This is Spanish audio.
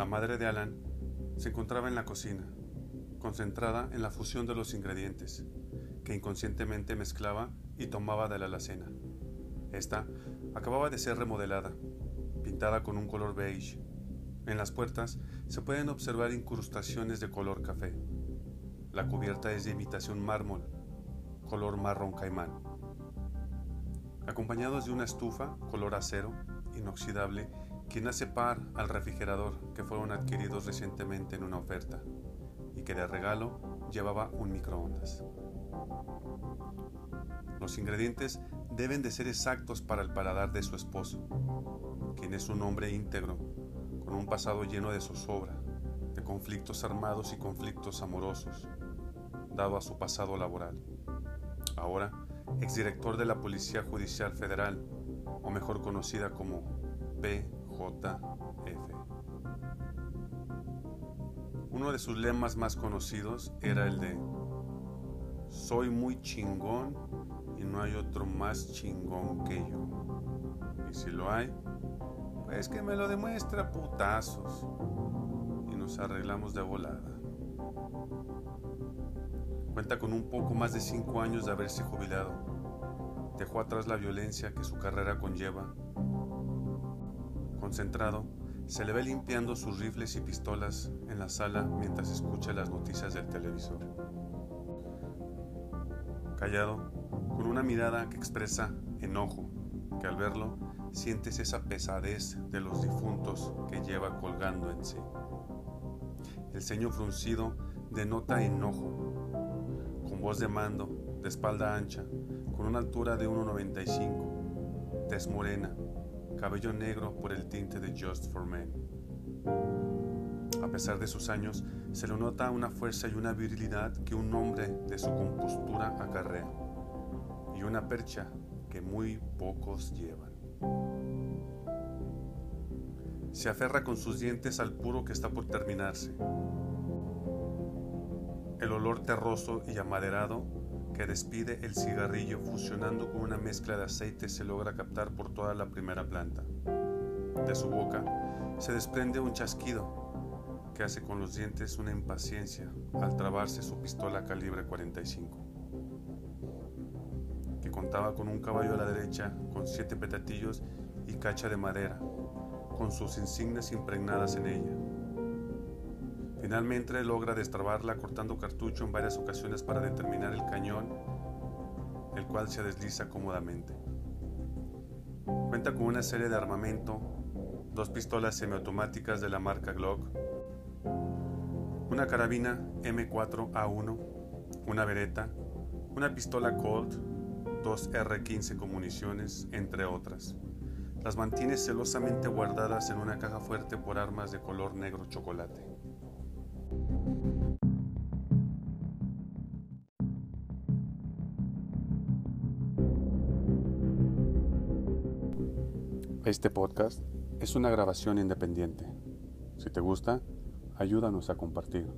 la madre de Alan, se encontraba en la cocina, concentrada en la fusión de los ingredientes, que inconscientemente mezclaba y tomaba de la alacena. Esta acababa de ser remodelada, pintada con un color beige. En las puertas se pueden observar incrustaciones de color café. La cubierta es de imitación mármol, color marrón caimán. Acompañados de una estufa color acero, inoxidable, quien hace par al refrigerador que fueron adquiridos recientemente en una oferta y que de regalo llevaba un microondas. Los ingredientes deben de ser exactos para el paladar de su esposo, quien es un hombre íntegro, con un pasado lleno de zozobra, de conflictos armados y conflictos amorosos, dado a su pasado laboral. Ahora, exdirector de la Policía Judicial Federal, o mejor conocida como PJF. Uno de sus lemas más conocidos era el de Soy muy chingón y no hay otro más chingón que yo. Y si lo hay, pues que me lo demuestra putazos. Y nos arreglamos de volada. Cuenta con un poco más de cinco años de haberse jubilado. Dejó atrás la violencia que su carrera conlleva. Concentrado, se le ve limpiando sus rifles y pistolas en la sala mientras escucha las noticias del televisor. Callado, con una mirada que expresa enojo, que al verlo sientes esa pesadez de los difuntos que lleva colgando en sí. El ceño fruncido denota enojo, con voz de mando, de espalda ancha, con una altura de 1,95, tez morena, cabello negro por el tinte de Just for Men. A pesar de sus años, se le nota una fuerza y una virilidad que un hombre de su compostura acarrea, y una percha que muy pocos llevan. Se aferra con sus dientes al puro que está por terminarse. El olor terroso y amaderado que despide el cigarrillo fusionando con una mezcla de aceite se logra captar por toda la primera planta. De su boca se desprende un chasquido que hace con los dientes una impaciencia al trabarse su pistola calibre 45, que contaba con un caballo a la derecha con siete petatillos y cacha de madera, con sus insignias impregnadas en ella. Finalmente logra destrabarla cortando cartucho en varias ocasiones para determinar el cañón, el cual se desliza cómodamente. Cuenta con una serie de armamento dos pistolas semiautomáticas de la marca Glock, una carabina M4A1, una Beretta, una pistola Colt, dos R15 con municiones, entre otras. Las mantiene celosamente guardadas en una caja fuerte por armas de color negro chocolate. Este podcast es una grabación independiente. Si te gusta, ayúdanos a compartir.